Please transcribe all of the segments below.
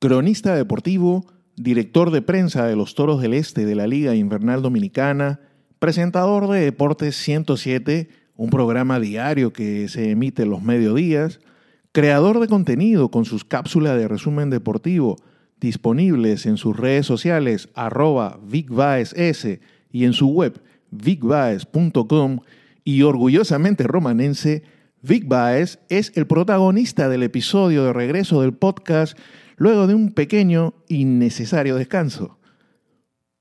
cronista deportivo, director de prensa de los Toros del Este de la Liga Invernal Dominicana, presentador de Deportes 107, un programa diario que se emite los mediodías, creador de contenido con sus cápsulas de resumen deportivo disponibles en sus redes sociales arroba VicVaesS y en su web vicvaes.com y orgullosamente romanense, Vic es el protagonista del episodio de regreso del podcast luego de un pequeño y necesario descanso.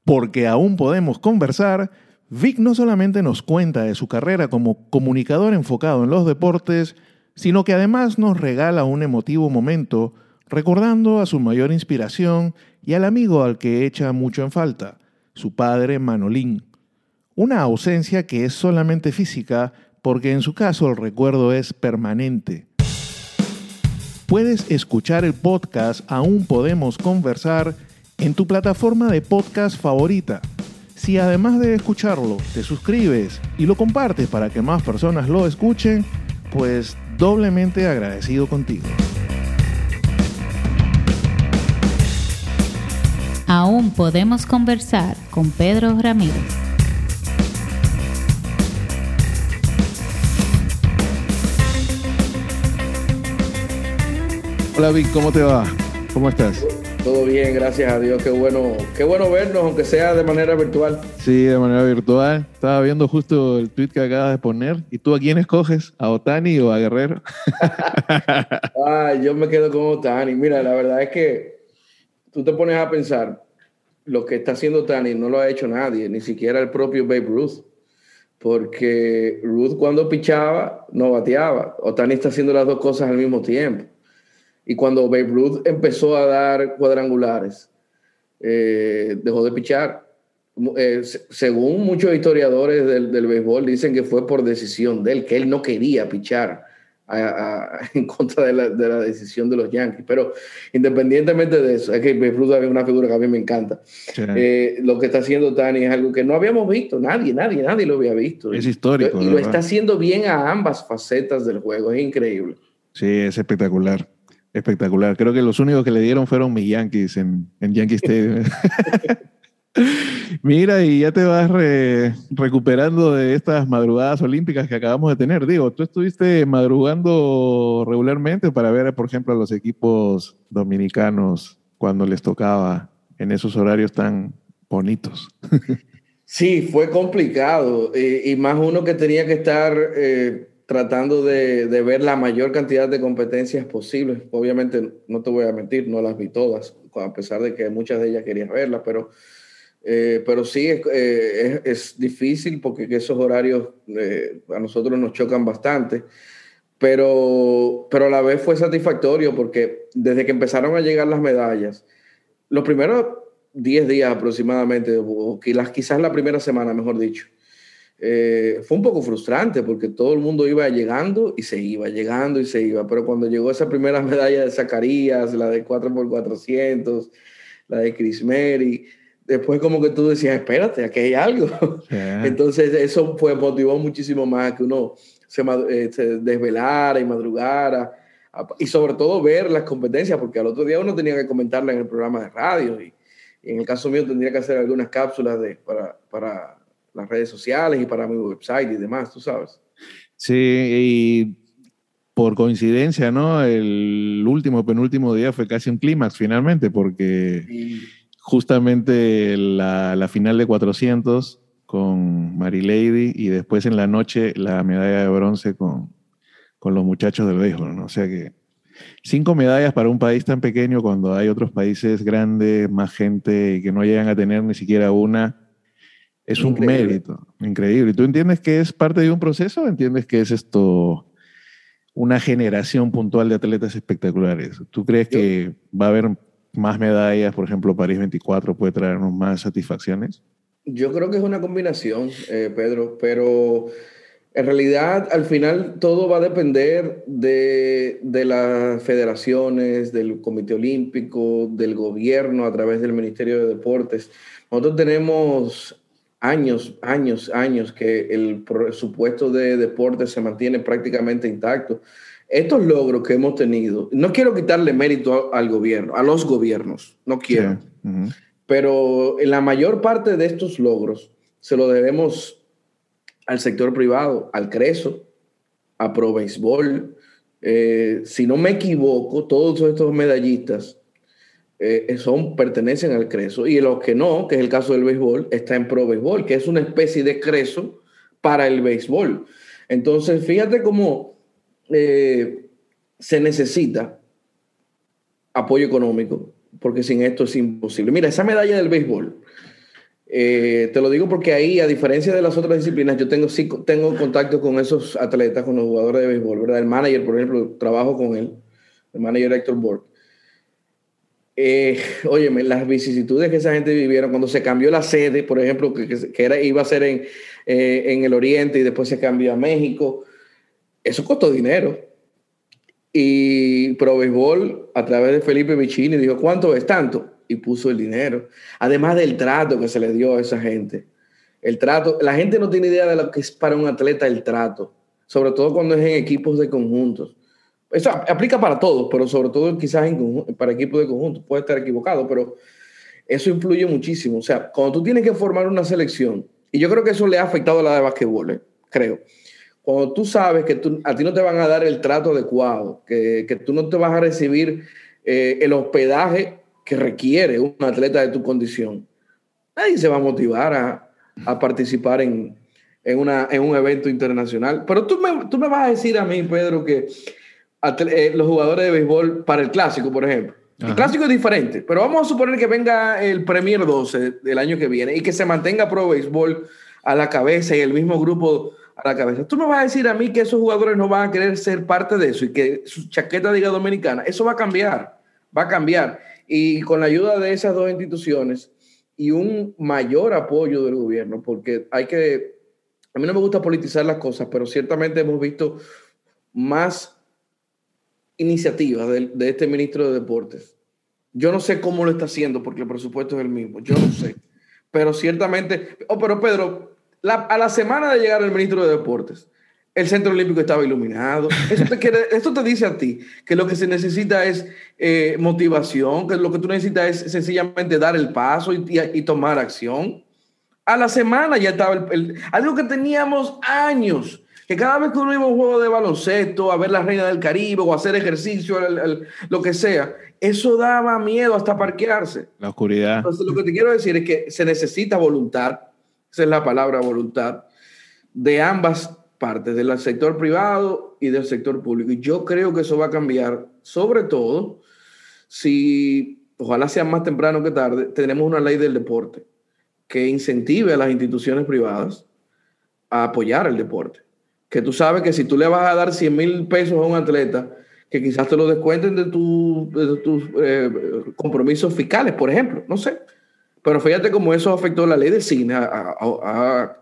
Porque aún podemos conversar, Vic no solamente nos cuenta de su carrera como comunicador enfocado en los deportes, sino que además nos regala un emotivo momento recordando a su mayor inspiración y al amigo al que echa mucho en falta, su padre Manolín. Una ausencia que es solamente física porque en su caso el recuerdo es permanente. Puedes escuchar el podcast Aún Podemos Conversar en tu plataforma de podcast favorita. Si además de escucharlo te suscribes y lo compartes para que más personas lo escuchen, pues doblemente agradecido contigo. Aún podemos conversar con Pedro Ramírez. Hola Vic, ¿cómo te va? ¿Cómo estás? Todo bien, gracias a Dios. Qué bueno, qué bueno vernos, aunque sea de manera virtual. Sí, de manera virtual. Estaba viendo justo el tweet que acabas de poner. ¿Y tú a quién escoges? ¿A Otani o a Guerrero? ah, yo me quedo con Otani. Mira, la verdad es que tú te pones a pensar, lo que está haciendo Otani no lo ha hecho nadie, ni siquiera el propio Babe Ruth. Porque Ruth cuando pichaba no bateaba. Otani está haciendo las dos cosas al mismo tiempo. Y cuando Babe Ruth empezó a dar cuadrangulares, eh, dejó de pichar. Eh, según muchos historiadores del, del, béisbol, dicen que fue por decisión de él, que él no quería pichar en contra de la, de la, decisión de los Yankees. Pero independientemente de eso, es que Babe Ruth es una figura que a mí me encanta. Eh, lo que está haciendo Tani es algo que no habíamos visto, nadie, nadie, nadie lo había visto. Es histórico. Y lo está haciendo bien a ambas facetas del juego, es increíble. Sí, es espectacular. Espectacular. Creo que los únicos que le dieron fueron mis Yankees en, en Yankee Stadium. Mira, y ya te vas recuperando de estas madrugadas olímpicas que acabamos de tener. Digo, tú estuviste madrugando regularmente para ver, por ejemplo, a los equipos dominicanos cuando les tocaba en esos horarios tan bonitos. Sí, fue complicado. Y, más uno que tenía que estar eh, tratando de, ver la mayor cantidad de competencias posibles. Obviamente, no te voy a mentir, no las vi todas, a pesar de que muchas de ellas quería verlas, pero, eh, pero sí es, eh, es, es, difícil porque esos horarios eh, a nosotros nos chocan bastante, pero, pero a la vez fue satisfactorio porque desde que empezaron a llegar las medallas, los primeros 10 días aproximadamente, o quizás la primera semana, mejor dicho, eh, fue un poco frustrante porque todo el mundo iba llegando y se iba, llegando y se iba. Pero cuando llegó esa primera medalla de Zacarías, la de 4x400, la de Chris Mary, después como que tú decías, espérate, aquí hay algo. Entonces eso fue, motivó muchísimo más que uno se, eh, se desvelara y madrugara. Y sobre todo ver las competencias, porque al otro día uno tenía que comentarla en el programa de radio. Y, y en el caso mío tendría que hacer algunas cápsulas de, para, para las redes sociales y para mi website y demás, tú sabes. Sí, y por coincidencia, ¿no? El último, penúltimo día fue casi un clímax finalmente, porque sí. justamente la, la, final de 400 con Mary Lady y después en la noche la medalla de bronce con, con los muchachos del béisbol, ¿no? O sea que cinco medallas para un país tan pequeño cuando hay otros países grandes, más gente que no llegan a tener ni siquiera una es un increíble. mérito, increíble. ¿Tú entiendes que es parte de un proceso entiendes que es esto una generación puntual de atletas espectaculares? ¿Tú crees Yo, que va a haber más medallas, por ejemplo, París 24 puede traernos más satisfacciones? Yo creo que es una combinación, eh, Pedro, pero en realidad al final todo va a depender de, de, las federaciones, del Comité Olímpico, del gobierno a través del Ministerio de Deportes. Nosotros tenemos años, años, años que el presupuesto de deporte se mantiene prácticamente intacto. estos logros que hemos tenido, no quiero quitarle mérito al gobierno, a los gobiernos, no quiero, pero en la mayor parte de estos logros se lo debemos al sector privado, al CRESO, a Pro Béisbol. Eh, si no me equivoco, todos estos medallistas eh, son, pertenecen al CRESO y los que no, que es el caso del béisbol, está en Pro Béisbol, que es una especie de CRESO para el béisbol. Entonces, fíjate cómo eh, se necesita apoyo económico, porque sin esto es imposible. Mira, esa medalla del béisbol, eh, te lo digo porque ahí, a diferencia de las otras disciplinas, yo tengo, tengo contacto con esos atletas, con los jugadores de béisbol, ¿verdad? El manager, por ejemplo, trabajo con él, el manager Héctor Borg. Eh, óyeme, las vicisitudes que esa gente vivieron cuando se cambió la sede, por ejemplo, que, que era, iba a ser en, eh, en el Oriente y después se cambió a México, eso costó dinero. Y Pro Béisbol, a través de Felipe Vicini, dijo, ¿cuánto es tanto? Y puso el dinero. Además del trato que se le dio a esa gente. El trato, la gente no tiene idea de lo que es para un atleta el trato, sobre todo cuando es en equipos de conjuntos. Eso aplica para todos, pero sobre todo quizás en, para equipos de conjunto. Puede estar equivocado, pero eso influye muchísimo. O sea, cuando tú tienes que formar una selección, y yo creo que eso le ha afectado a la de basquetbol, ¿eh? creo. Cuando tú sabes que a ti no te van a dar el trato adecuado, que, que tú no te vas a recibir eh, el hospedaje que requiere un atleta de tu condición, nadie se va a motivar a, a participar en, en, una, en, un evento internacional. Pero tú me, tú me vas a decir a mí, Pedro, que eh, los jugadores de béisbol para el clásico, por ejemplo. El clásico es diferente, pero vamos a suponer que venga el Premier 12 del año que viene y que se mantenga Pro Béisbol a la cabeza y el mismo grupo a la cabeza. Tú me vas a decir a mí que esos jugadores no van a querer ser parte de eso y que su chaqueta diga dominicana. Eso va a cambiar, va a cambiar. Y con la ayuda de esas dos instituciones y un mayor apoyo del gobierno, porque hay que, a mí no me gusta politizar las cosas, pero ciertamente hemos visto más iniciativas de, de, este ministro de Deportes. Yo no sé cómo lo está haciendo porque el presupuesto es el mismo, yo no sé. Pero ciertamente, oh, pero Pedro, a la semana de llegar el ministro de Deportes, el Centro Olímpico estaba iluminado. Eso te quiere, esto te dice a ti que lo que se necesita es eh, motivación, que lo que tú necesitas es sencillamente dar el paso y, y, y tomar acción. A la semana ya estaba el, el, algo que teníamos años que cada vez que uno iba a un juego de baloncesto, a ver la Reina del Caribe o a hacer ejercicio, el, el, lo que sea, eso daba miedo hasta parquearse. La oscuridad. Entonces, lo que te quiero decir es que se necesita voluntad, esa es la palabra voluntad, de ambas partes, del sector privado y del sector público. Y yo creo que eso va a cambiar, sobre todo si, ojalá sea más temprano que tarde, tenemos una ley del deporte que incentive a las instituciones privadas a apoyar el deporte que tú sabes que si tú le vas a dar 100 mil pesos a un atleta, que quizás te lo descuenten de, tu, de tus eh, compromisos fiscales, por ejemplo, no sé. Pero fíjate cómo eso afectó la ley del cine, ha, ha,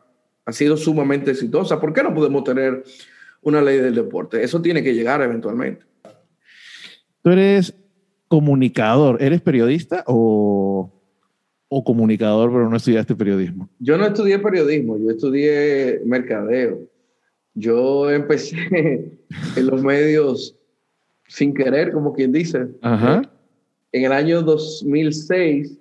ha, sido sumamente exitosa. ¿Por qué no podemos tener una ley del deporte? Eso tiene que llegar eventualmente. Tú eres comunicador, ¿eres periodista o, o comunicador, pero no estudiaste periodismo? Yo no estudié periodismo, yo estudié mercadeo. Yo empecé en los medios sin querer, como quien dice. Ajá. En el año 2006,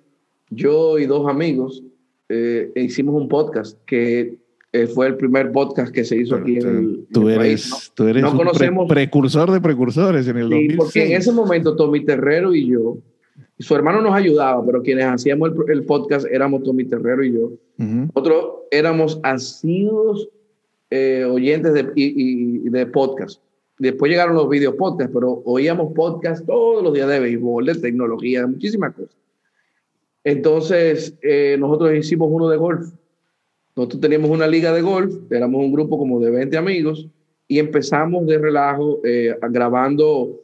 yo y dos amigos eh, hicimos un podcast que eh, fue el primer podcast que se hizo Pero, aquí en el, tú en el eres. Tú eres no un conocemos, pre precursor de precursores en el sí, 2006. porque en ese momento Tommy Terrero y yo, su hermano nos ayudaba, pero quienes hacíamos el, el podcast éramos Tommy Terrero y yo. Uh -huh. Nosotros éramos asiduos eh, oyentes de, y, y, de podcast. Después llegaron los video podcasts, pero oíamos podcast todos los días de béisbol, de tecnología, de muchísimas cosas. Entonces, eh, nosotros hicimos uno de golf. Nosotros teníamos una liga de golf, éramos un grupo como de 20 amigos y empezamos de relajo eh, grabando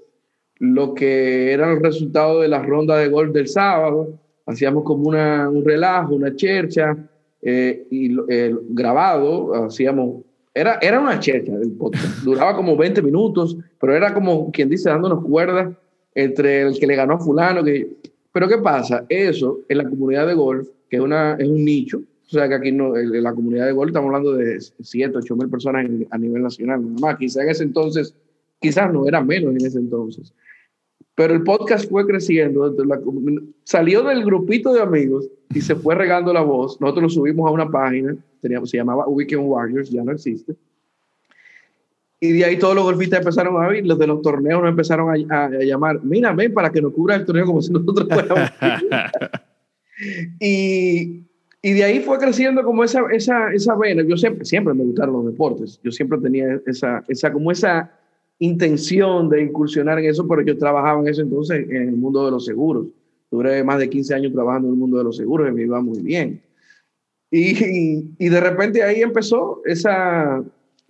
lo que era el resultado de la ronda de golf del sábado. Hacíamos como una, un relajo, una chercha eh, y eh, grabado, hacíamos era, era una checha el podcast. Duraba como 20 minutos, pero era como quien dice, dándonos cuerdas entre el que le ganó a Fulano. Que... Pero ¿qué pasa? Eso en la comunidad de golf, que es, una, es un nicho, o sea que aquí no, en la comunidad de golf estamos hablando de 7, 8 mil personas a nivel nacional, nada más. Quizá en ese entonces quizás no era menos en ese entonces. Pero el podcast fue creciendo, salió del grupito de amigos y se fue regando la voz. Nosotros lo subimos a una página, teníamos, se llamaba Weekend Warriors, ya no existe. Y de ahí todos los golfistas empezaron a oír, los de los torneos nos empezaron a, llamar, mira, ven para que nos cubra el torneo como si nosotros fuéramos. y, y de ahí fue creciendo como esa, esa, esa vena. Yo siempre, siempre me gustaron los deportes. Yo siempre tenía esa, esa, como esa intención de incursionar en eso, pero yo trabajaba en eso entonces en el mundo de los seguros. Duré más de 15 años trabajando en el mundo de los seguros y me iba muy bien. Y, y, de repente ahí empezó esa,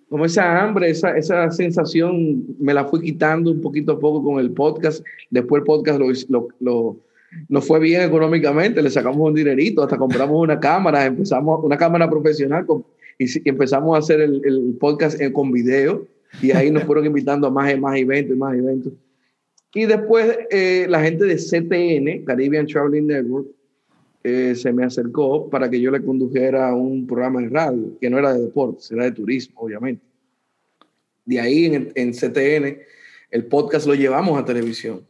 como esa hambre, esa, esa sensación, me la fui quitando un poquito a poco con el podcast. Después el podcast lo, lo, lo nos fue bien económicamente, le sacamos un dinerito, hasta compramos una cámara, empezamos una cámara profesional y, empezamos a hacer el, el podcast con video y ahí nos fueron invitando a más, más eventos y más eventos. Y después eh, la gente de CTN, Caribbean Traveling Network, eh, se me acercó para que yo le condujera un programa de radio, que no era de deportes, era de turismo, obviamente. De ahí en, en CTN, el podcast lo llevamos a televisión.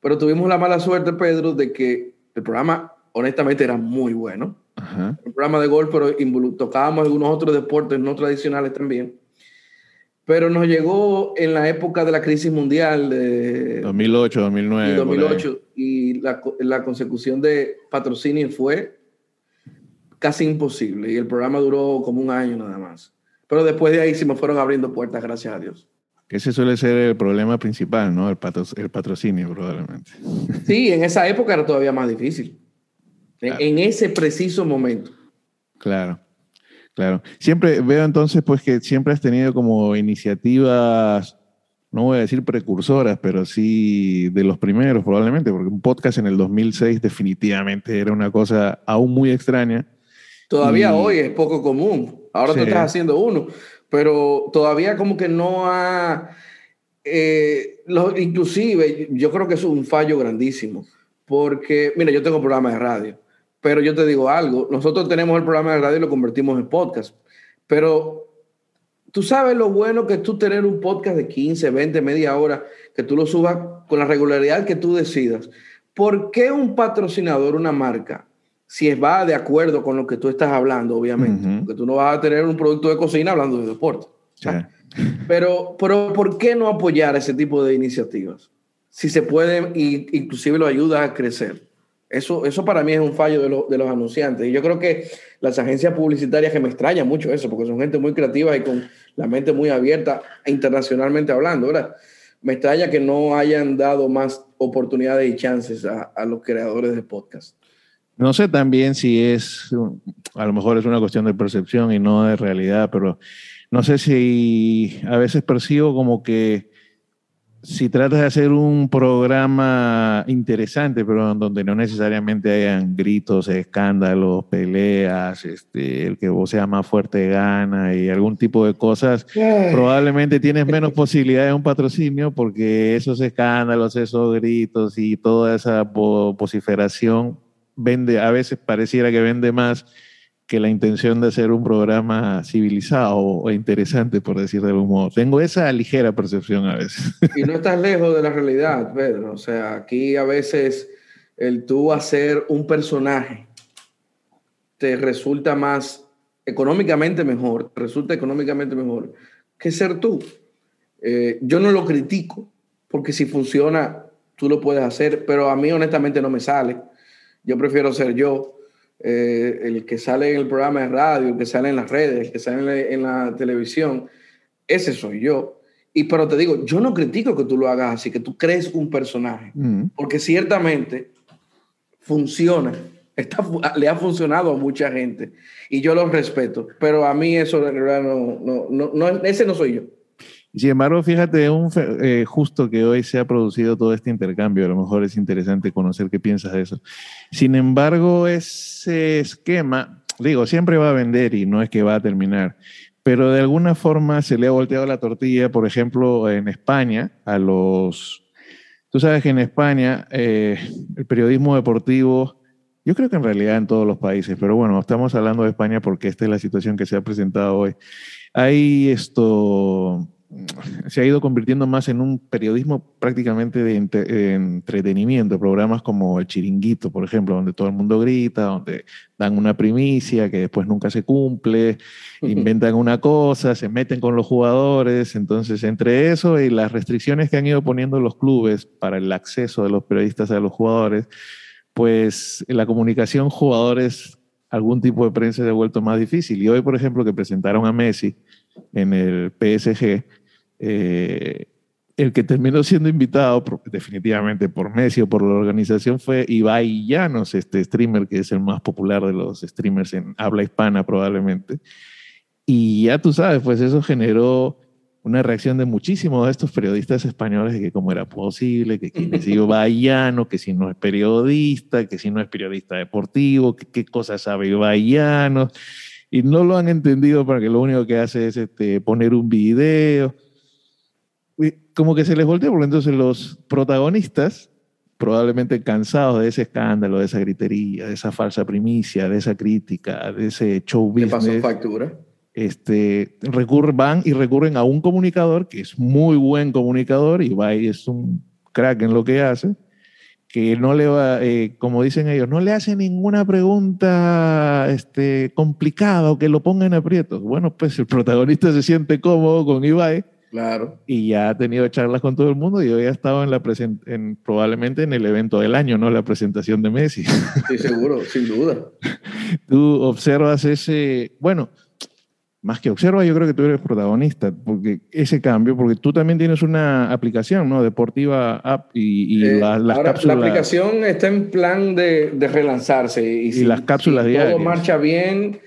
Pero tuvimos la mala suerte, Pedro, de que el programa, honestamente, era muy bueno. El programa de golf, pero tocábamos algunos otros deportes no tradicionales también. Pero nos llegó en la época de la crisis mundial de 2008, 2009. Y 2008 y la, la consecución de patrocinio fue casi imposible y el programa duró como un año nada más. Pero después de ahí se me fueron abriendo puertas, gracias a Dios. Ese suele ser el problema principal, ¿no? El, el patrocinio, probablemente. Sí, en esa época era todavía más difícil. En ese preciso momento. Claro. Claro. Siempre veo entonces pues que siempre has tenido como iniciativas, no voy a decir precursoras, pero sí de los primeros probablemente, porque un podcast en el 2006 definitivamente era una cosa aún muy extraña. Todavía hoy es poco común. Ahora tú estás haciendo uno, pero todavía como que no ha... Eh, inclusive yo creo que es un fallo grandísimo, porque, mira, yo tengo programas de radio pero yo te digo algo, nosotros tenemos el programa de radio y lo convertimos en podcast, pero tú sabes lo bueno que es tú tener un podcast de 15, 20, media hora, que tú lo subas con la regularidad que tú decidas. ¿Por qué un patrocinador, una marca, si va de acuerdo con lo que tú estás hablando, obviamente, porque tú no vas a tener un producto de cocina hablando de deporte. Pero, pero, ¿por qué no apoyar ese tipo de iniciativas? Si se puede, inclusive lo ayuda a crecer. Eso, eso para mí es un fallo de, los anunciantes. Y yo creo que las agencias publicitarias, que me extraña mucho eso, porque son gente muy creativa y con la mente muy abierta internacionalmente hablando, ¿verdad? Me extraña que no hayan dado más oportunidades y chances a, a los creadores de podcast. No sé también si es, a lo mejor es una cuestión de percepción y no de realidad, pero no sé si a veces percibo como que si tratas de hacer un programa interesante, pero donde no necesariamente hayan gritos, escándalos, peleas, este, el que vos sea más fuerte gana y algún tipo de cosas, probablemente tienes menos posibilidad de un patrocinio porque esos escándalos, esos gritos y toda esa vociferación vende, a veces pareciera que vende más que la intención de hacer un programa civilizado o interesante, por decir de algún modo. Tengo esa ligera percepción a veces. Y no estás lejos de la realidad, Pedro. O sea, aquí a veces el tú hacer un personaje te resulta más económicamente mejor, resulta económicamente mejor que ser tú. Eh, yo no lo critico, porque si funciona, tú lo puedes hacer, pero a mí honestamente no me sale. Yo prefiero ser yo eh, el que sale en el programa de radio, el que sale en las redes, el que sale en la, televisión, ese soy yo. Y pero te digo, yo no critico que tú lo hagas así, que tú crees un personaje, mm. porque ciertamente funciona, está, le ha funcionado a mucha gente y yo lo respeto, pero a mí eso de verdad no, no, no, no ese no soy yo. Sin embargo, fíjate, un, eh, justo que hoy se ha producido todo este intercambio, a lo mejor es interesante conocer qué piensas de eso. Sin embargo, ese esquema, digo, siempre va a vender y no es que va a terminar, pero de alguna forma se le ha volteado la tortilla, por ejemplo, en España, a los... Tú sabes que en España eh, el periodismo deportivo, yo creo que en realidad en todos los países, pero bueno, estamos hablando de España porque esta es la situación que se ha presentado hoy. Hay esto se ha ido convirtiendo más en un periodismo prácticamente de, entretenimiento, programas como El Chiringuito, por ejemplo, donde todo el mundo grita, donde dan una primicia que después nunca se cumple, inventan una cosa, se meten con los jugadores, entonces entre eso y las restricciones que han ido poniendo los clubes para el acceso de los periodistas a los jugadores, pues la comunicación jugadores, algún tipo de prensa se ha vuelto más difícil. Y hoy, por ejemplo, que presentaron a Messi en el PSG, eh, el que terminó siendo invitado definitivamente por Messi o por la organización fue Ibai Llanos, este streamer que es el más popular de los streamers en habla hispana probablemente. Y ya tú sabes, pues eso generó una reacción de muchísimos de estos periodistas españoles de que cómo era posible, que quién es Ibai Llanos, que si no es periodista, que si no es periodista deportivo, que qué cosas sabe Ibai Llanos. Y no lo han entendido para que lo único que hace es este, poner un video como que se les volteó, porque entonces los protagonistas, probablemente cansados de ese escándalo, de esa gritería, de esa falsa primicia, de esa crítica, de ese show business. pasó factura? Este, recurren, van y recurren a un comunicador que es muy buen comunicador y va y es un crack en lo que hace, que no le va, eh, como dicen ellos, no le hace ninguna pregunta este, complicada o que lo ponga en aprietos. Bueno, pues el protagonista se siente cómodo con Ibai Claro. Y ya ha tenido charlas con todo el mundo y hoy ha estado en la en, probablemente en el evento del año, ¿no? La presentación de Messi. Sí, seguro, sin duda. Tú observas ese, bueno, más que observa, yo creo que tú eres protagonista, porque ese cambio, porque tú también tienes una aplicación, ¿no? Deportiva App y, eh, las cápsulas. La aplicación está en plan de, relanzarse. Y, si, las cápsulas si Todo marcha bien,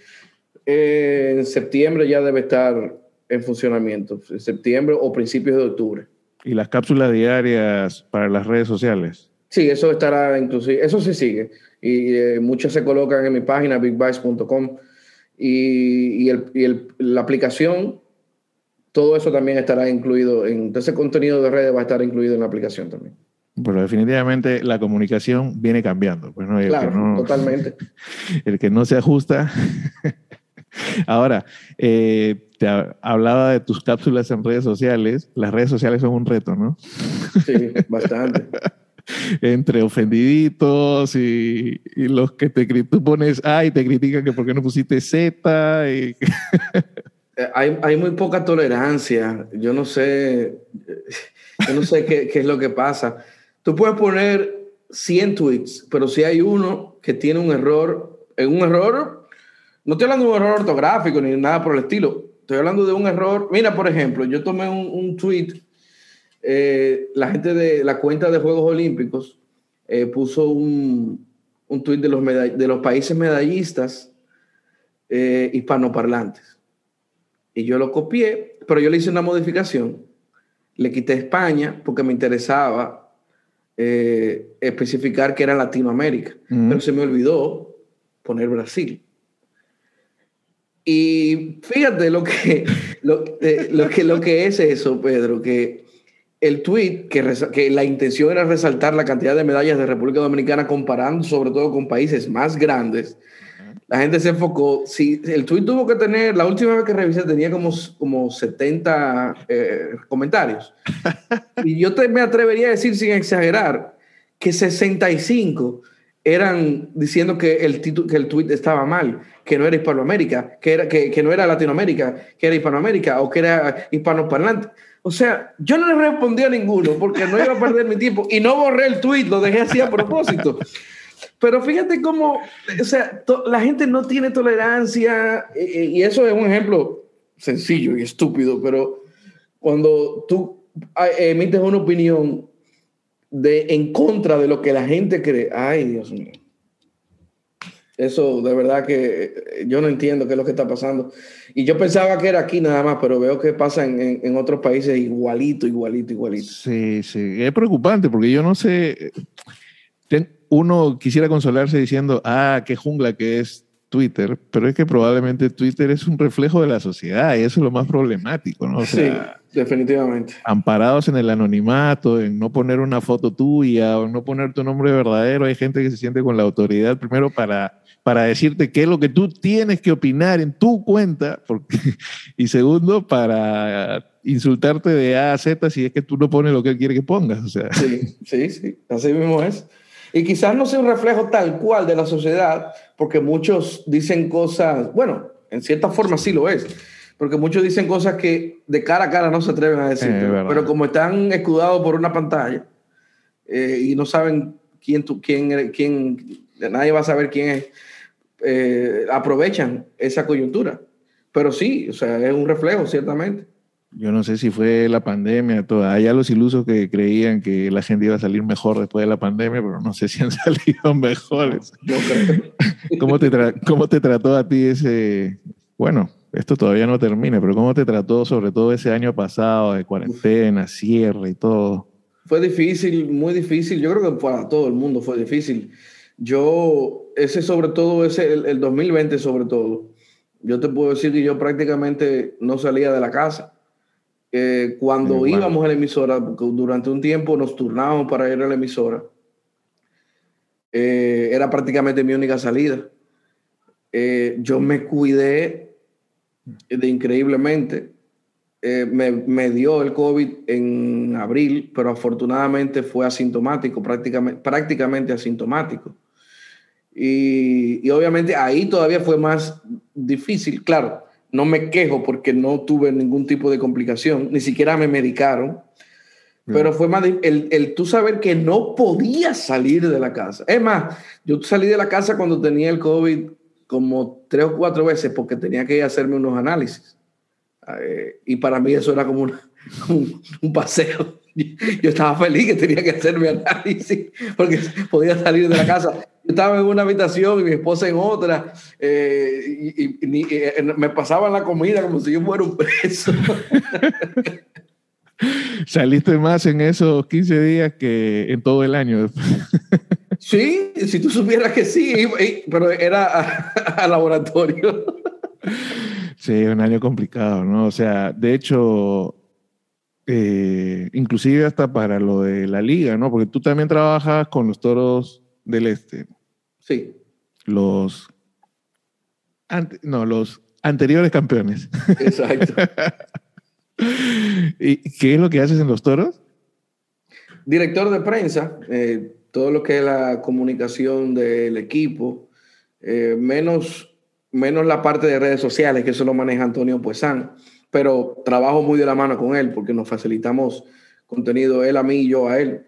eh, en septiembre ya debe estar en funcionamiento, en septiembre o principios de octubre. ¿Y las cápsulas diarias para las redes sociales? Sí, eso estará inclusive, eso sí sigue. Y eh, muchas se colocan en mi página, bigbytes.com. Y, y, el, y el, la aplicación, todo eso también estará incluido, en ese contenido de redes va a estar incluido en la aplicación también. Pero definitivamente la comunicación viene cambiando. Pues, ¿no? claro, totalmente. El que no se ajusta Ahora, eh, hablaba de tus cápsulas en redes sociales. Las redes sociales son un reto, ¿no? Sí, bastante. Entre ofendiditos y, los que te tú pones A y te critican que por qué no pusiste Z. Y... Hay, hay, muy poca tolerancia. Yo no sé, yo no sé qué, qué es lo que pasa. Tú puedes poner 100 tweets, pero si hay uno que tiene un error, en un error no estoy hablando de un error ortográfico ni nada por el estilo. Estoy hablando de un error. Mira, por ejemplo, yo tomé un, tweet. Eh, la gente de la cuenta de Juegos Olímpicos eh, puso un, un tweet de los, de los países medallistas eh, hispanoparlantes. Y yo lo copié, pero yo le hice una modificación. Le quité España porque me interesaba especificar que era Latinoamérica. Pero se me olvidó poner Brasil. Y fíjate lo que, lo, eh, lo, que, lo que es eso, Pedro, que el tweet, que, que la intención era resaltar la cantidad de medallas de República Dominicana comparando sobre todo con países más grandes, la gente se enfocó, si el tweet tuvo que tener, la última vez que revisé tenía como, como 70 eh, comentarios. Y yo te, me atrevería a decir sin exagerar que 65 eran diciendo que el, que el tweet estaba mal que no era Hispanoamérica, que, era, que, que no era Latinoamérica, que era Hispanoamérica o que era hispanoparlante. O sea, yo no le respondí a ninguno porque no iba a perder mi tiempo y no borré el tweet, lo dejé así a propósito. Pero fíjate cómo, o sea, la gente no tiene tolerancia y, y eso es un ejemplo sencillo y estúpido, pero cuando tú ah, emites una opinión de, en contra de lo que la gente cree, ay Dios mío. Eso de verdad que eh, yo no entiendo qué es lo que está pasando. Y yo pensaba que era aquí nada más, pero veo que pasa en, en, otros países igualito, igualito, igualito. Sí, sí. Es preocupante porque yo no sé. Uno quisiera consolarse diciendo, ah, qué jungla que es Twitter, pero es que probablemente Twitter es un reflejo de la sociedad y eso es lo más problemático, ¿no? O sea, Definitivamente. Amparados en el anonimato, en no poner una foto tuya o no poner tu nombre verdadero, hay gente que se siente con la autoridad primero para, para decirte qué es lo que tú tienes que opinar en tu cuenta, porque, y segundo, para insultarte de A a Z si es que tú no pones lo que él quiere que pongas. O sea. Sí, sí, sí, así mismo es. Y quizás no sea un reflejo tal cual de la sociedad, porque muchos dicen cosas, bueno, en cierta forma sí lo es porque muchos dicen cosas que de cara a cara no se atreven a decir, pero como están escudados por una pantalla eh, y no saben quién, tú, quién, quién, nadie va a saber quién es, eh, aprovechan esa coyuntura. Pero sí, o sea, es un reflejo, ciertamente. Yo no sé si fue la pandemia, todavía los ilusos que creían que la gente iba a salir mejor después de la pandemia, pero no sé si han salido mejores. ¿Cómo, te ¿Cómo te trató a ti ese, bueno, esto todavía no termina, pero ¿cómo te trató sobre todo ese año pasado de cuarentena, cierre y todo? Fue difícil, muy difícil. Yo creo que para todo el mundo fue difícil. Yo, ese sobre todo, ese, el, 2020 sobre todo, yo te puedo decir que yo prácticamente no salía de la casa. Eh, cuando íbamos a la emisora, porque durante un tiempo nos turnábamos para ir a la emisora, eh, era prácticamente mi única salida. Eh, yo me cuidé de increíblemente. Eh, me, dio el COVID en abril, pero afortunadamente fue asintomático, prácticamente, prácticamente asintomático. Y, y, obviamente ahí todavía fue más difícil. Claro, no me quejo porque no tuve ningún tipo de complicación, ni siquiera me medicaron. Pero fue más el, el tú saber que no podía salir de la casa. Es más, yo salí de la casa cuando tenía el COVID como tres o cuatro veces porque tenía que hacerme unos análisis. Eh, y para mí eso era como un, paseo. Yo estaba feliz que tenía que hacerme análisis porque podía salir de la casa. Yo estaba en una habitación y mi esposa en otra. Eh, y, eh, me pasaban la comida como si yo fuera un preso. Saliste más en esos 15 días que en todo el año. Sí, si tú supieras que sí, pero era a, laboratorio. Sí, un año complicado, ¿no? O sea, de hecho, eh, inclusive hasta para lo de la liga, ¿no? Porque tú también trabajas con los toros del este. Sí. Los, no, los anteriores campeones. Exacto. ¿Y qué es lo que haces en los toros? Director de prensa. Eh, todo lo que es la comunicación del equipo, eh, menos, menos la parte de redes sociales, que eso lo maneja Antonio Puesán, pero trabajo muy de la mano con él porque nos facilitamos contenido él a mí y yo a él.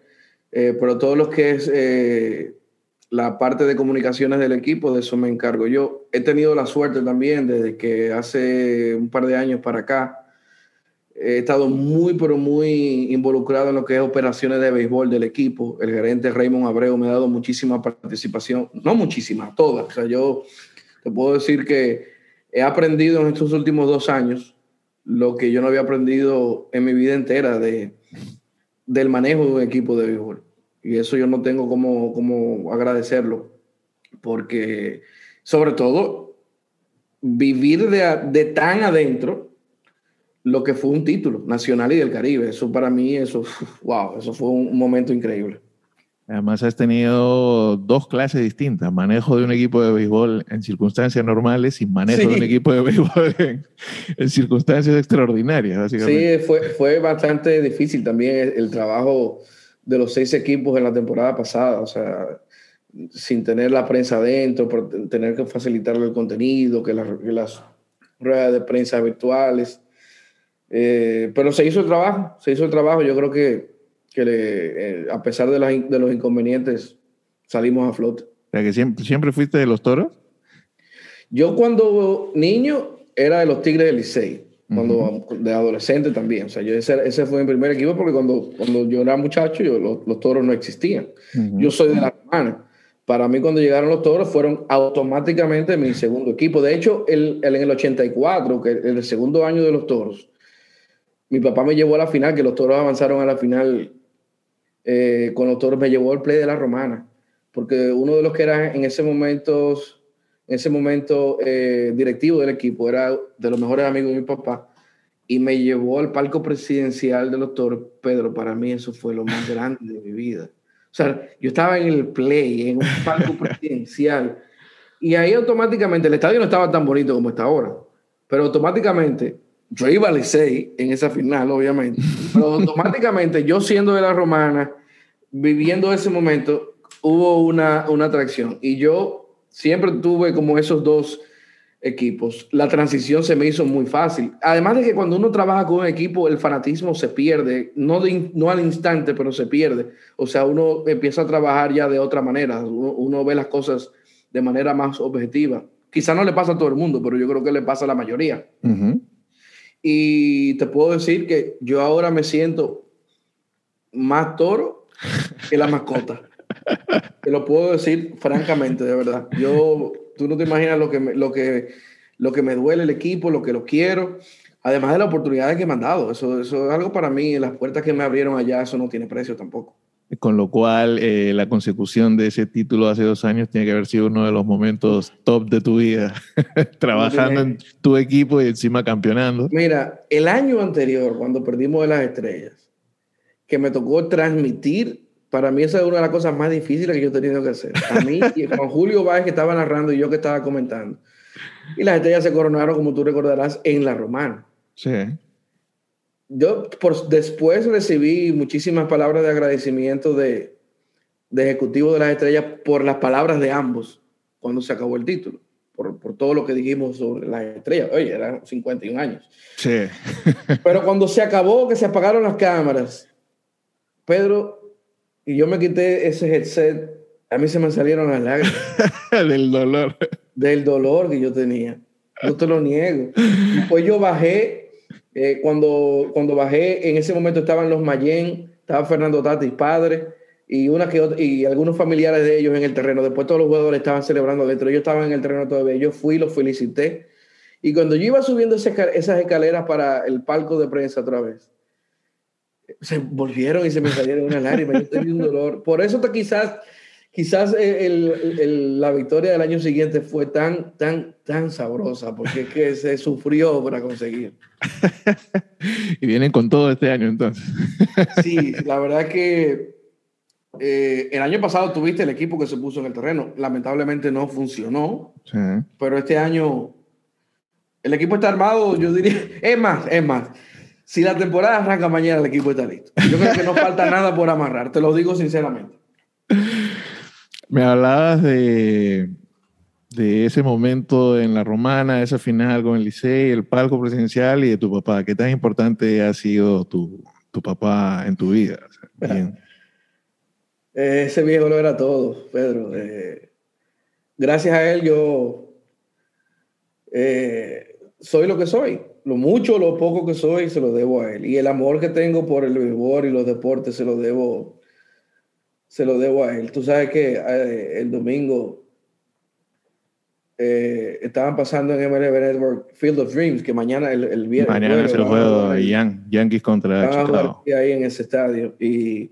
Eh, pero todo lo que es eh, la parte de comunicaciones del equipo, de eso me encargo yo. He tenido la suerte también desde que hace un par de años para acá, he estado muy, pero muy involucrado en lo que es operaciones de béisbol del equipo. El gerente Raymond Abreu me ha dado muchísima participación, no muchísima, toda. O sea, yo te puedo decir que he aprendido en estos últimos dos años lo que yo no había aprendido en mi vida entera de, del manejo de un equipo de béisbol. Y eso yo no tengo como, como agradecerlo, porque sobre todo vivir de, de tan adentro lo que fue un título nacional y del Caribe. Eso para mí, eso, wow, eso fue un momento increíble. Además has tenido dos clases distintas, manejo de un equipo de béisbol en circunstancias normales y manejo de un equipo de béisbol en, circunstancias extraordinarias, básicamente. Sí, fue, fue bastante difícil también el, trabajo de los seis equipos en la temporada pasada, o sea, sin tener la prensa adentro, por tener que facilitarle el contenido, que, que las ruedas de prensa virtuales, eh, pero se hizo el trabajo, se hizo el trabajo. Yo creo que, que eh, a pesar de, de, los inconvenientes, salimos a flote. O sea, que siempre, siempre fuiste de los toros. Yo cuando niño era de los Tigres del Licey, cuando de adolescente también. O sea, yo ese, ese, fue mi primer equipo porque cuando, cuando yo era muchacho yo, los, toros no existían. Yo soy de la hermana. Para mí cuando llegaron los toros fueron automáticamente mi segundo equipo. De hecho, el, el en el 84, que el segundo año de los toros, mi papá me llevó a la final, que los toros avanzaron a la final eh, con los toros, me llevó al play de la romana, porque uno de los que era en ese momento, en ese momento eh, directivo del equipo era de los mejores amigos de mi papá, y me llevó al palco presidencial del doctor Pedro, para mí eso fue lo más grande de mi vida. O sea, yo estaba en el play, en un palco presidencial, y ahí automáticamente, el estadio no estaba tan bonito como está ahora, pero automáticamente, yo iba al Licey en esa final, obviamente, pero automáticamente yo siendo de la romana, viviendo ese momento, hubo una, una atracción. Y yo siempre tuve como esos dos equipos, la transición se me hizo muy fácil. Además de que cuando uno trabaja con un equipo, el fanatismo se pierde, no, no al instante, pero se pierde. O sea, uno empieza a trabajar ya de otra manera, uno, ve las cosas de manera más objetiva. Quizá no le pasa a todo el mundo, pero yo creo que le pasa a la mayoría. Y te puedo decir que yo ahora me siento más toro que la mascota. te lo puedo decir francamente, de verdad. Yo tú no te imaginas lo que, me, lo, que, lo que me duele el equipo, lo que lo quiero, además de las oportunidades que me han dado. Eso, eso es algo para mí, las puertas que me abrieron allá, eso no tiene precio tampoco. Con lo cual, eh, la consecución de ese título hace dos años tiene que haber sido uno de los momentos top de tu vida, trabajando en tu equipo y encima campeonando. Mira, el año anterior, cuando perdimos de las estrellas, que me tocó transmitir para mí esa es una de las cosas más difíciles que yo he tenido que hacer. A mí y con Julio Báez que estaba narrando y yo que estaba comentando. Y las estrellas se coronaron, como tú recordarás, en la Romana. Sí. Yo por, después recibí muchísimas palabras de agradecimiento de, de ejecutivo de las estrellas por las palabras de ambos cuando se acabó el título. Por, por, todo lo que dijimos sobre las estrellas. Oye, eran 51 años. Sí. Pero cuando se acabó, que se apagaron las cámaras, Pedro y yo me quité ese headset, a mí se me salieron las lágrimas. Del dolor. Del dolor que yo tenía. No te lo niego. Pues yo bajé, eh, cuando, cuando bajé, en ese momento estaban los Mayen, estaba Fernando Tatis, padre, y, una que y algunos familiares de ellos en el terreno. Después todos los jugadores estaban celebrando adentro. Yo estaba en el terreno todavía. Yo fui, los felicité. Y cuando yo iba subiendo esas escaleras para el palco de prensa otra vez, se volvieron y se me salieron una lágrima. Yo tenía un dolor. Por eso quizás, quizás el, la victoria del año siguiente fue tan, tan, tan sabrosa, porque es que se sufrió para conseguir. y vienen con todo este año entonces. sí, la verdad que eh, el año pasado tuviste el equipo que se puso en el terreno. Lamentablemente no funcionó, pero este año el equipo está armado, yo diría, es más, es más si la temporada arranca mañana, el equipo está listo. Yo creo que no falta nada por amarrar, te lo digo sinceramente. Me hablabas de, de ese momento en la romana, esa final con el Licey, el palco presidencial y de tu papá. ¿Qué tan importante ha sido tu, tu papá en tu vida? ese viejo lo era todo, Pedro. Eh, gracias a él yo eh, soy lo que soy lo mucho o lo poco que soy se lo debo a él. Y el amor que tengo por el béisbol y los deportes se lo debo, se lo debo a él. Tú sabes que eh, el domingo eh, estaban pasando en MLB Network Field of Dreams, que mañana el, el viernes. Mañana es el juego de Yankees contra Chicago. Ahí en ese estadio. Y,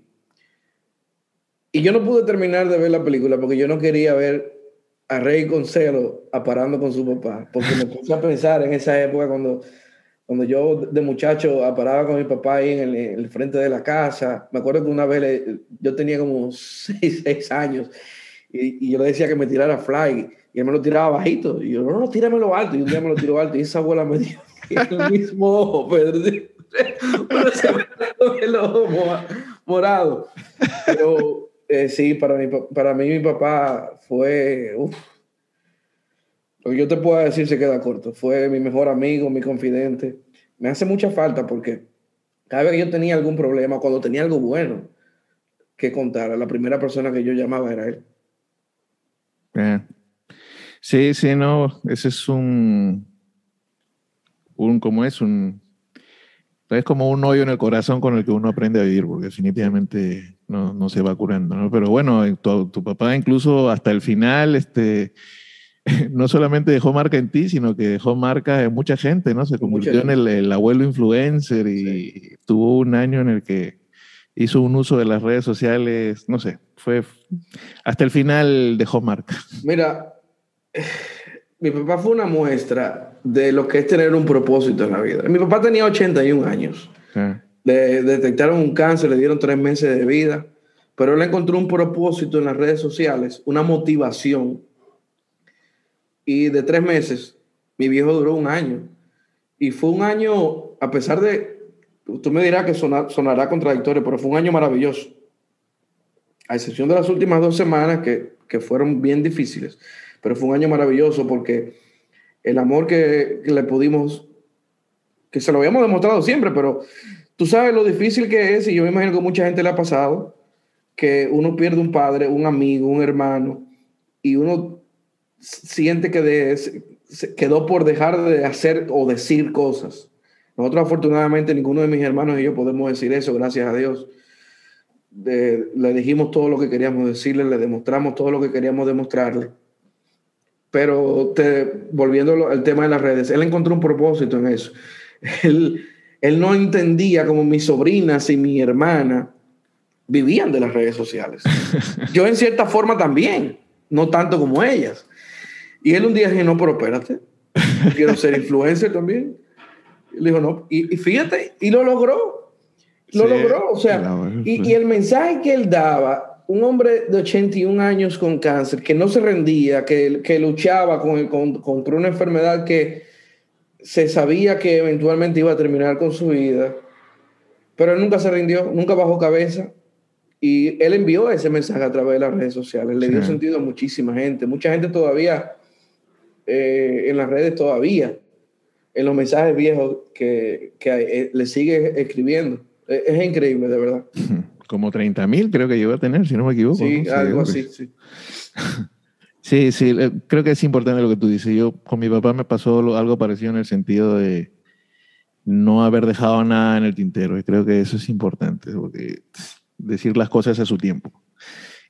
y yo no pude terminar de ver la película porque yo no quería ver a Rey Concelo aparando con su papá, porque me puse a pensar en esa época cuando cuando yo de muchacho paraba con mi papá ahí en el, frente de la casa, me acuerdo que una vez yo tenía como 6, seis años y, yo le decía que me tirara fly y él me lo tiraba bajito. Y yo, no, no, tíramelo alto. Y un día me lo tiró alto y esa abuela me dio el mismo ojo, Pedro. se me el ojo morado. Pero eh, sí, para mí, para mí mi papá fue... Lo que yo te puedo decir se queda corto. Fue mi mejor amigo, mi confidente. Me hace mucha falta porque cada vez que yo tenía algún problema, cuando tenía algo bueno que contar, la primera persona que yo llamaba era él. Sí, sí, no, ese es un, un, ¿cómo es? Un, es como un hoyo en el corazón con el que uno aprende a vivir, porque definitivamente no, no se va curando, ¿no? Pero bueno, tu, tu papá incluso hasta el final, este, no solamente dejó marca en ti, sino que dejó marca en mucha gente, ¿no? Se convirtió en el, abuelo influencer y tuvo un año en el que hizo un uso de las redes sociales, no sé, fue hasta el final dejó marca. Mira, mi papá fue una muestra de lo que es tener un propósito en la vida. Mi papá tenía 81 años. Le detectaron un cáncer, le dieron tres meses de vida, pero él encontró un propósito en las redes sociales, una motivación. Y de tres meses, mi viejo duró un año. Y fue un año, a pesar de, tú me dirás que sonará contradictorio, pero fue un año maravilloso. A excepción de las últimas dos semanas que, que fueron bien difíciles, pero fue un año maravilloso porque el amor que, que, le pudimos, que se lo habíamos demostrado siempre, pero tú sabes lo difícil que es, y yo me imagino que mucha gente le ha pasado, que uno pierde un padre, un amigo, un hermano, y uno siente que de, quedó por dejar de hacer o decir cosas. Nosotros afortunadamente ninguno de mis hermanos y yo podemos decir eso, gracias a Dios. le dijimos todo lo que queríamos decirle, le demostramos todo lo que queríamos demostrarle. Pero te, volviendo al tema de las redes, él encontró un propósito en eso. Él, él no entendía como mis sobrinas y mi hermana vivían de las redes sociales. Yo en cierta forma también, no tanto como ellas. Y él un día dijo, no, pero espérate, quiero ser influencer también. Y le dijo, no, y, fíjate, y lo logró. Lo logró, o sea, y, el mensaje que él daba, un hombre de 81 años con cáncer, que no se rendía, que, que luchaba con, con, contra una enfermedad que se sabía que eventualmente iba a terminar con su vida, pero él nunca se rindió, nunca bajó cabeza. Y él envió ese mensaje a través de las redes sociales, le dio sentido a muchísima gente. Mucha gente todavía eh, en las redes todavía, en los mensajes viejos que, que eh, le sigue escribiendo. Es, es, increíble, de verdad. Como 30 mil creo que llegó a tener, si no me equivoco. Sí, algo así, sí. sí, sí, eh, creo que es importante lo que tú dices. Yo con mi papá me pasó algo parecido en el sentido de no haber dejado nada en el tintero. Y creo que eso es importante, porque decir las cosas a su tiempo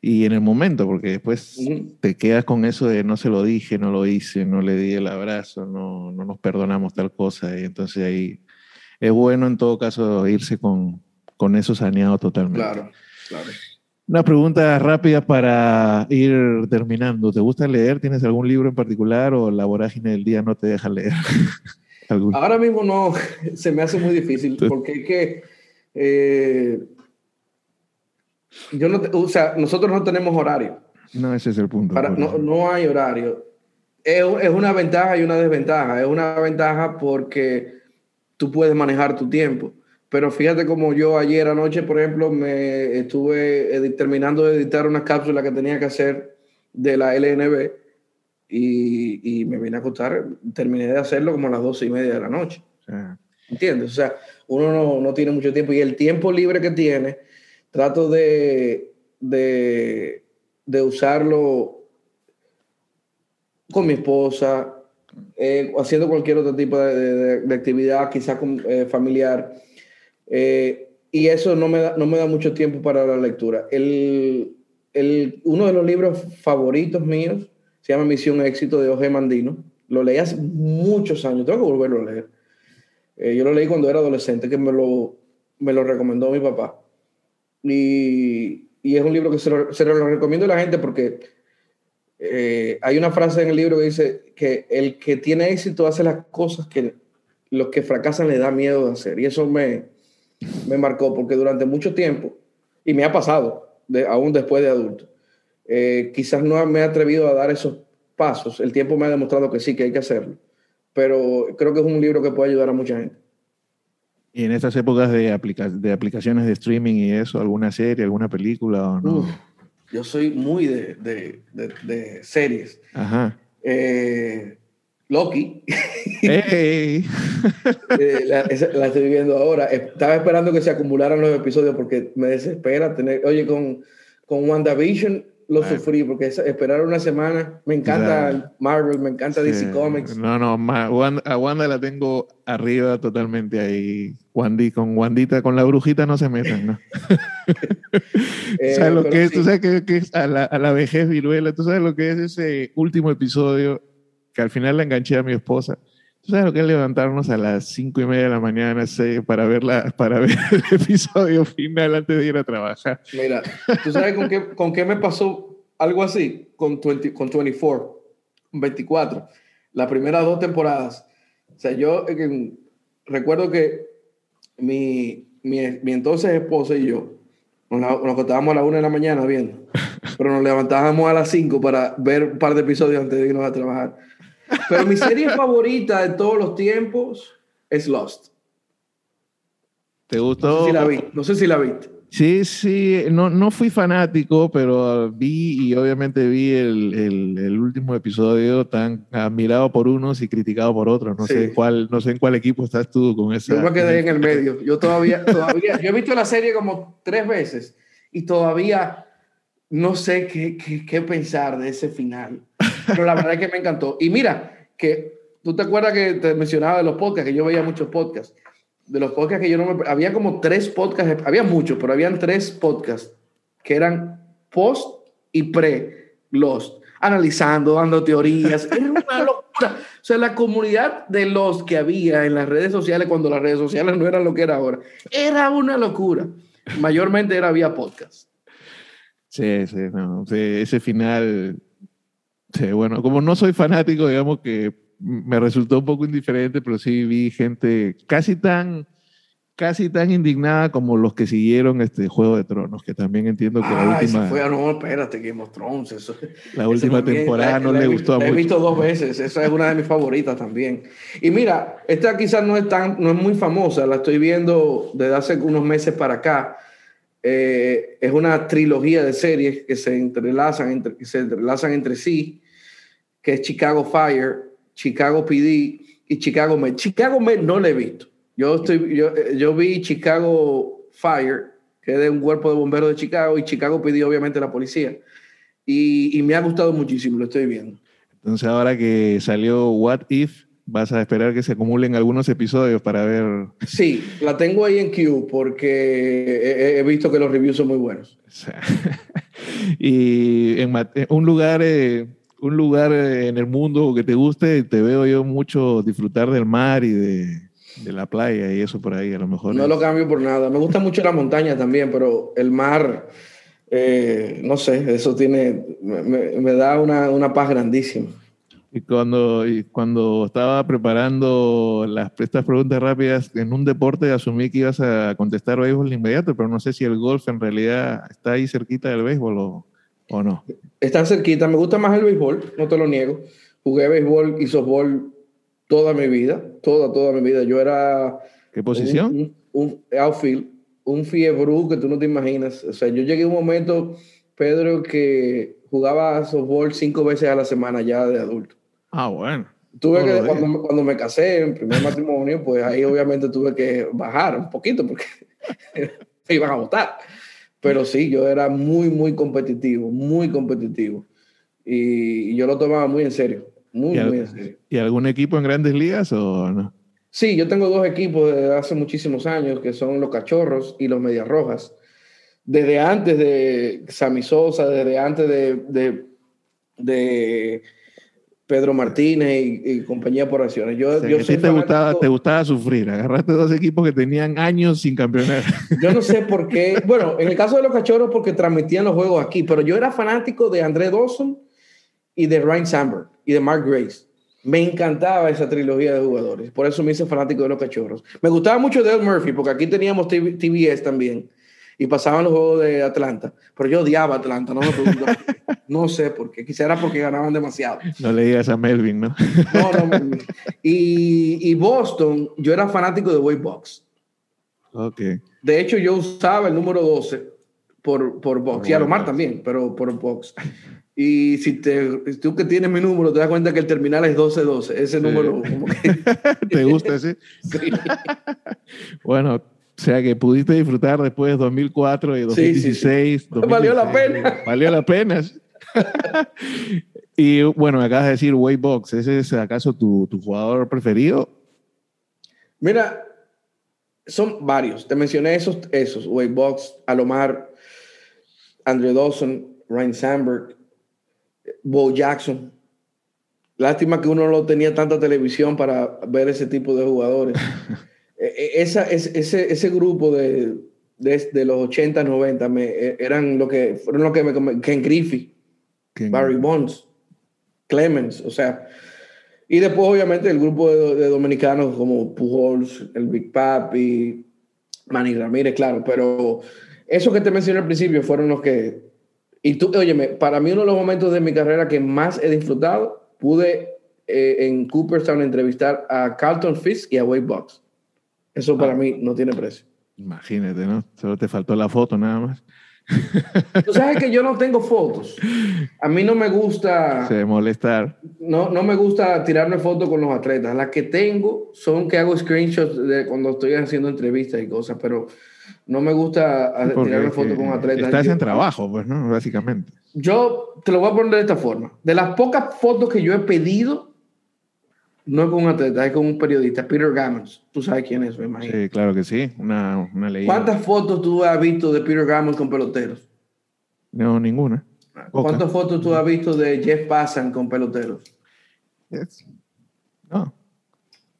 y en el momento, porque después te quedas con eso de no se lo dije, no lo hice, no le di el abrazo, no, no nos perdonamos tal cosa, y entonces ahí es bueno en todo caso irse con, con eso saneado totalmente. Claro, claro. Una pregunta rápida para ir terminando. ¿Te gusta leer? ¿Tienes algún libro en particular o la vorágine del día no te deja leer? Ahora mismo no, se me hace muy difícil porque es que eh, yo no, o sea, nosotros no tenemos horario. No, ese es el punto. Para, no, no, hay horario. Es, es, una ventaja y una desventaja. Es una ventaja porque tú puedes manejar tu tiempo. Pero fíjate como yo ayer anoche, por ejemplo, me estuve terminando de editar una cápsula que tenía que hacer de la LNB y, y me vine a acostar. Terminé de hacerlo como a las doce y media de la noche. ¿Entiendes? O sea, uno no, no tiene mucho tiempo y el tiempo libre que tiene trato de, de, usarlo con mi esposa, eh, haciendo cualquier otro tipo de, actividad, quizás eh, familiar. Eh, y eso no me, da, no me da mucho tiempo para la lectura. El, el, uno de los libros favoritos míos se llama Misión Éxito de Oje Mandino. Lo leí hace muchos años, tengo que volverlo a leer. yo lo leí cuando era adolescente, que me lo, me lo recomendó mi papá. Y, y, es un libro que se lo, se lo, recomiendo a la gente porque eh, hay una frase en el libro que dice que el que tiene éxito hace las cosas que los que fracasan le da miedo de hacer. Y eso me, me marcó porque durante mucho tiempo, y me ha pasado, aún después de adulto, eh, quizás no me he atrevido a dar esos pasos. El tiempo me ha demostrado que sí, que hay que hacerlo. Pero creo que es un libro que puede ayudar a mucha gente. ¿Y en estas épocas de, de aplicaciones de streaming y eso, alguna serie, alguna película o no? yo soy muy de, de, series. Ajá. Eh, Loki. Hey. Eh, la, estoy viendo ahora. Estaba esperando que se acumularan los episodios porque me desespera tener. Oye, con, con WandaVision lo sufrí porque esperar una semana. Me encanta Marvel, me encanta DC Comics. No, no, a Wanda la tengo arriba totalmente ahí. Wandy, con Wandita, con la brujita no se metan, ¿no? Eh, ¿Sabes lo que es? ¿Tú sabes que, es a la, a la, vejez viruela? ¿Tú sabes lo que es ese último episodio que al final la enganché a mi esposa? ¿Tú sabes lo que es levantarnos a las cinco y media de la mañana para, ver para ver el episodio final antes de ir a trabajar? Mira, ¿tú sabes con qué, con qué me pasó algo así? Con, 20, con 24, 24. Las primeras dos temporadas. O sea, yo eh, recuerdo que mi, mi, mi, entonces esposa y yo nos, nos acostábamos a las una de la mañana viendo, pero nos levantábamos a las 5 para ver un par de episodios antes de irnos a trabajar. Pero mi serie favorita de todos los tiempos es Lost. ¿Te gustó? No sé si la vi. No sé si la viste. Sí, sí, no, no fui fanático, pero vi y obviamente vi el, el, el, último episodio tan admirado por unos y criticado por otros. No, sí. sé, cuál, no sé en cuál equipo estás tú con esa. Yo me quedé en el medio. Yo todavía, todavía, yo he visto la serie como tres veces y todavía no sé qué, qué, qué pensar de ese final. Pero la verdad es que me encantó. Y mira, que tú te acuerdas que te mencionaba de los podcasts, que yo veía muchos podcasts de los podcasts que yo no me... Había como tres podcasts, había muchos, pero habían tres podcasts que eran post y pre Lost, analizando, dando teorías. Era una locura. O sea, la comunidad de los que había en las redes sociales, cuando las redes sociales no eran lo que era ahora, era una locura. Mayormente era vía podcast. Sí, sí, no. Sí, ese final... Sí, bueno, como no soy fanático, digamos que me resultó un poco indiferente, pero sí vi gente casi tan, casi tan indignada como los que siguieron este Juego de Tronos, que también entiendo que ah, la última... Fue, no, espérate, Game of Thrones. Eso, la última también, temporada la, no la, le gustó a La he visto dos veces, esa es una de mis favoritas también. Y mira, esta quizás no es, tan, no es muy famosa, la estoy viendo desde hace unos meses para acá. Eh, es una trilogía de series que se entrelazan entre, que se entrelazan entre sí, que es Chicago Fire, Chicago PD y Chicago Med. Chicago Med no le he visto. Yo, estoy, yo, yo vi Chicago Fire, que es de un cuerpo de bomberos de Chicago, y Chicago PD, obviamente, la policía. Y, y, me ha gustado muchísimo, lo estoy viendo. Entonces, ahora que salió What If, vas a esperar que se acumulen algunos episodios para ver. Sí, la tengo ahí en queue porque he, visto que los reviews son muy buenos. Y en un lugar. Eh, un lugar en el mundo que te guste, te veo yo mucho disfrutar del mar y de, de, la playa y eso por ahí, a lo mejor. No es... lo cambio por nada. Me gusta mucho la montaña también, pero el mar, eh, no sé, eso tiene, me, me da una, una, paz grandísima. Y cuando, y cuando estaba preparando las, estas preguntas rápidas, en un deporte asumí que ibas a contestar béisbol de inmediato, pero no sé si el golf en realidad está ahí cerquita del béisbol o... ¿O no? Está cerquita. Me gusta más el béisbol, no te lo niego. Jugué béisbol y softball toda mi vida, toda, toda mi vida. Yo era... ¿Qué posición? Un, un, un outfield, un fiebru que tú no te imaginas. O sea, yo llegué a un momento, Pedro, que jugaba softball cinco veces a la semana ya de adulto. Ah, bueno. Tuve que, cuando, cuando, me casé, en primer matrimonio, pues ahí obviamente tuve que bajar un poquito porque me iban a votar. Pero sí, yo era muy, muy competitivo, muy competitivo. Y, yo lo tomaba muy en serio, muy, muy en serio. ¿Y algún equipo en grandes ligas o no? Sí, yo tengo dos equipos desde hace muchísimos años, que son los Cachorros y los Medias Rojas. Desde antes de Sammy Sosa, desde antes de, de, de Pedro Martínez y, y, compañía por acciones. Yo, o sea, yo soy te, gustaba, te gustaba sufrir, agarraste dos equipos que tenían años sin campeonar. Yo no sé por qué, bueno, en el caso de los cachorros porque transmitían los juegos aquí, pero yo era fanático de André Dawson y de Ryan Sandberg y de Mark Grace. Me encantaba esa trilogía de jugadores, por eso me hice fanático de los cachorros. Me gustaba mucho Dale Murphy, porque aquí teníamos TBS también y pasaban los juegos de Atlanta. Pero yo odiaba Atlanta, no me pregunto. no sé por qué. Quizá era porque ganaban demasiado. No le digas a Melvin, ¿no? no, no, Melvin. Y, y, Boston, yo era fanático de Wade Box. Ok. De hecho, yo usaba el número 12 por, por Box. Por y a Lomar también, pero por Box. Y si te, tú que tienes mi número, te das cuenta que el terminal es 1212. Ese sí. número. Como que... ¿Te gusta ese? sí. bueno, o sea que pudiste disfrutar después de 2004 y 2016. Sí, sí, 2016. Valió la pena. Valió la pena. y bueno, me acabas de decir Wade Box. ¿Ese es acaso tu, tu, jugador preferido? Mira, son varios. Te mencioné esos, esos Wade Box, Alomar, Andre Dawson, Ryan Sandberg, Bo Jackson. Lástima que uno no tenía tanta televisión para ver ese tipo de jugadores. Esa, ese, ese grupo de, de, de, los 80, 90 me, eran lo que fueron lo que me Ken Griffey, Ken Barry Bonds, Clemens, o sea, Y después, obviamente, el grupo de, de dominicanos como Pujols, el Big Papi, Manny Ramírez, claro, pero esos que te mencioné al principio fueron los que... Y tú, óyeme, para mí uno de los momentos de mi carrera que más he disfrutado, pude eh, en Cooperstown entrevistar a Carlton Fisk y a Wade Bucks. Eso para ah. mí no tiene precio. Imagínate, ¿no? Solo te faltó la foto nada más. Tú sabes que yo no tengo fotos. A mí no me gusta. Se molestar. No, no me gusta tirarme fotos con los atletas. Las que tengo son que hago screenshots de cuando estoy haciendo entrevistas y cosas, pero no me gusta tirarme fotos con atletas. Estás en trabajo, pues, ¿no? Básicamente. Yo te lo voy a poner de esta forma. De las pocas fotos que yo he pedido, no es con un atleta, es con un periodista, Peter Gammons. Tú sabes quién es, me imagino. Sí, claro que sí, una, una leyenda. ¿Cuántas fotos tú has visto de Peter Gammons con peloteros? No, ninguna. ¿Cuántas fotos tú has visto de Jeff Passan con peloteros? No.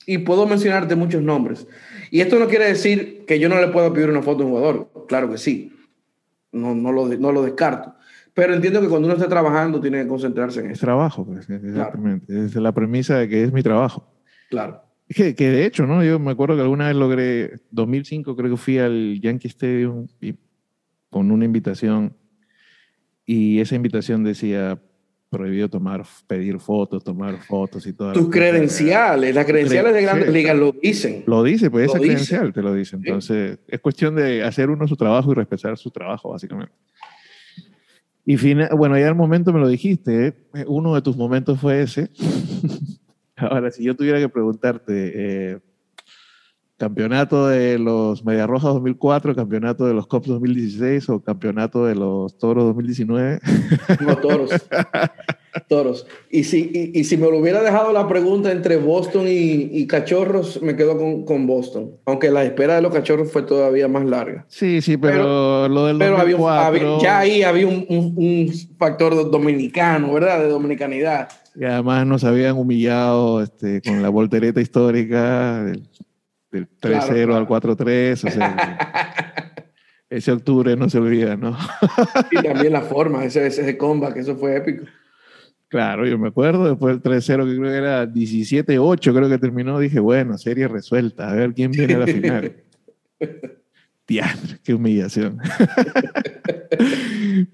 Y puedo mencionarte muchos nombres. Y esto no quiere decir que yo no le puedo pedir una foto a un jugador. Claro que sí. No, no, lo, no lo descarto. Pero entiendo que cuando uno está trabajando tiene que concentrarse en eso. Es trabajo, pues, exactamente. Es la premisa de que es mi trabajo. Claro. Que, que, de hecho, ¿no? Yo me acuerdo que alguna vez logré, 2005 creo que fui al Yankee Stadium y, con una invitación y esa invitación decía prohibido tomar, pedir fotos, tomar fotos y todo. Tus credenciales, las credenciales de grandes ligas lo dicen. Lo dice, pues esa credencial te lo dice. Entonces, es cuestión de hacer uno su trabajo y respetar su trabajo, básicamente. Y bueno, ya el momento me lo dijiste, ¿eh? uno de tus momentos fue ese. Ahora, si yo tuviera que preguntarte, eh, campeonato de los Medias Rojas 2004, campeonato de los Cops 2016 o campeonato de los Toros 2019. No, Toros. Toros. Y si, y, si me lo hubiera dejado la pregunta entre Boston y, Cachorros, me quedo con, con, Boston. Aunque la espera de los Cachorros fue todavía más larga. Sí, sí, pero, lo del pero Había, ya ahí había un, un, factor dominicano, ¿verdad? De dominicanidad. Y además nos habían humillado este, con la voltereta histórica del, 3-0 al 4-3. O sea, ese octubre no se olvida, ¿no? y también la forma, ese, ese combat, que eso fue épico. Claro, yo me acuerdo, después del 3-0, que creo que era 17-8, creo que terminó, dije, bueno, serie resuelta, a ver quién viene a la final. Teatro, qué humillación.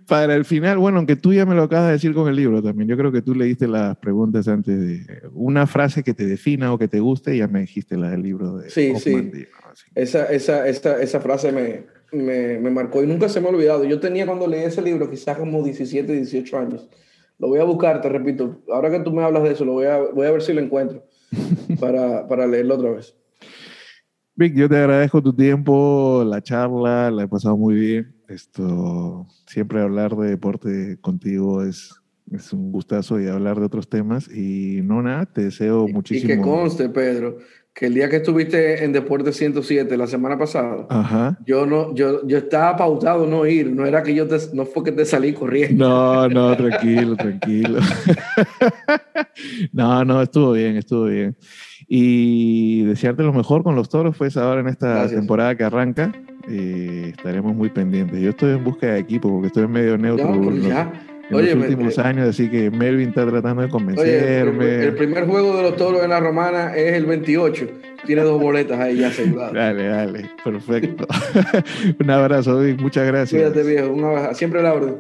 Para el final, bueno, aunque tú ya me lo acabas de decir con el libro también, yo creo que tú leíste las preguntas antes de una frase que te defina o que te guste, y ya me dijiste la del libro de Sí, sí. Esa, esa, esa, esa, frase me, me, me marcó y nunca se me ha olvidado. Yo tenía cuando leí ese libro quizás como 17, 18 años. Lo voy a buscar, te repito. Ahora que tú me hablas de eso, lo voy a, voy a ver si lo encuentro para, para leerlo otra vez. Vic, yo te agradezco tu tiempo, la charla, la he pasado muy bien. Esto, siempre hablar de deporte contigo es, es un gustazo y hablar de otros temas. Y no nada, te deseo muchísimo. Y que conste, Pedro, que el día que estuviste en Deporte 107 la semana pasada, yo no, yo, yo estaba pautado no ir, no era que yo te, no fue que te salí corriendo. No, no, tranquilo, tranquilo. no, no, estuvo bien, estuvo bien. Y desearte lo mejor con los toros, pues ahora en esta temporada que arranca, eh, estaremos muy pendientes. Yo estoy en búsqueda de equipo porque estoy en medio neutro. ya en los últimos años, así que Melvin está tratando de convencerme. el, primer juego de los toros en la romana es el 28. Tiene dos boletas ahí ya aseguradas. Dale, dale, perfecto. un abrazo, Muchas gracias. Cuídate, viejo. Un abrazo. Siempre la orden.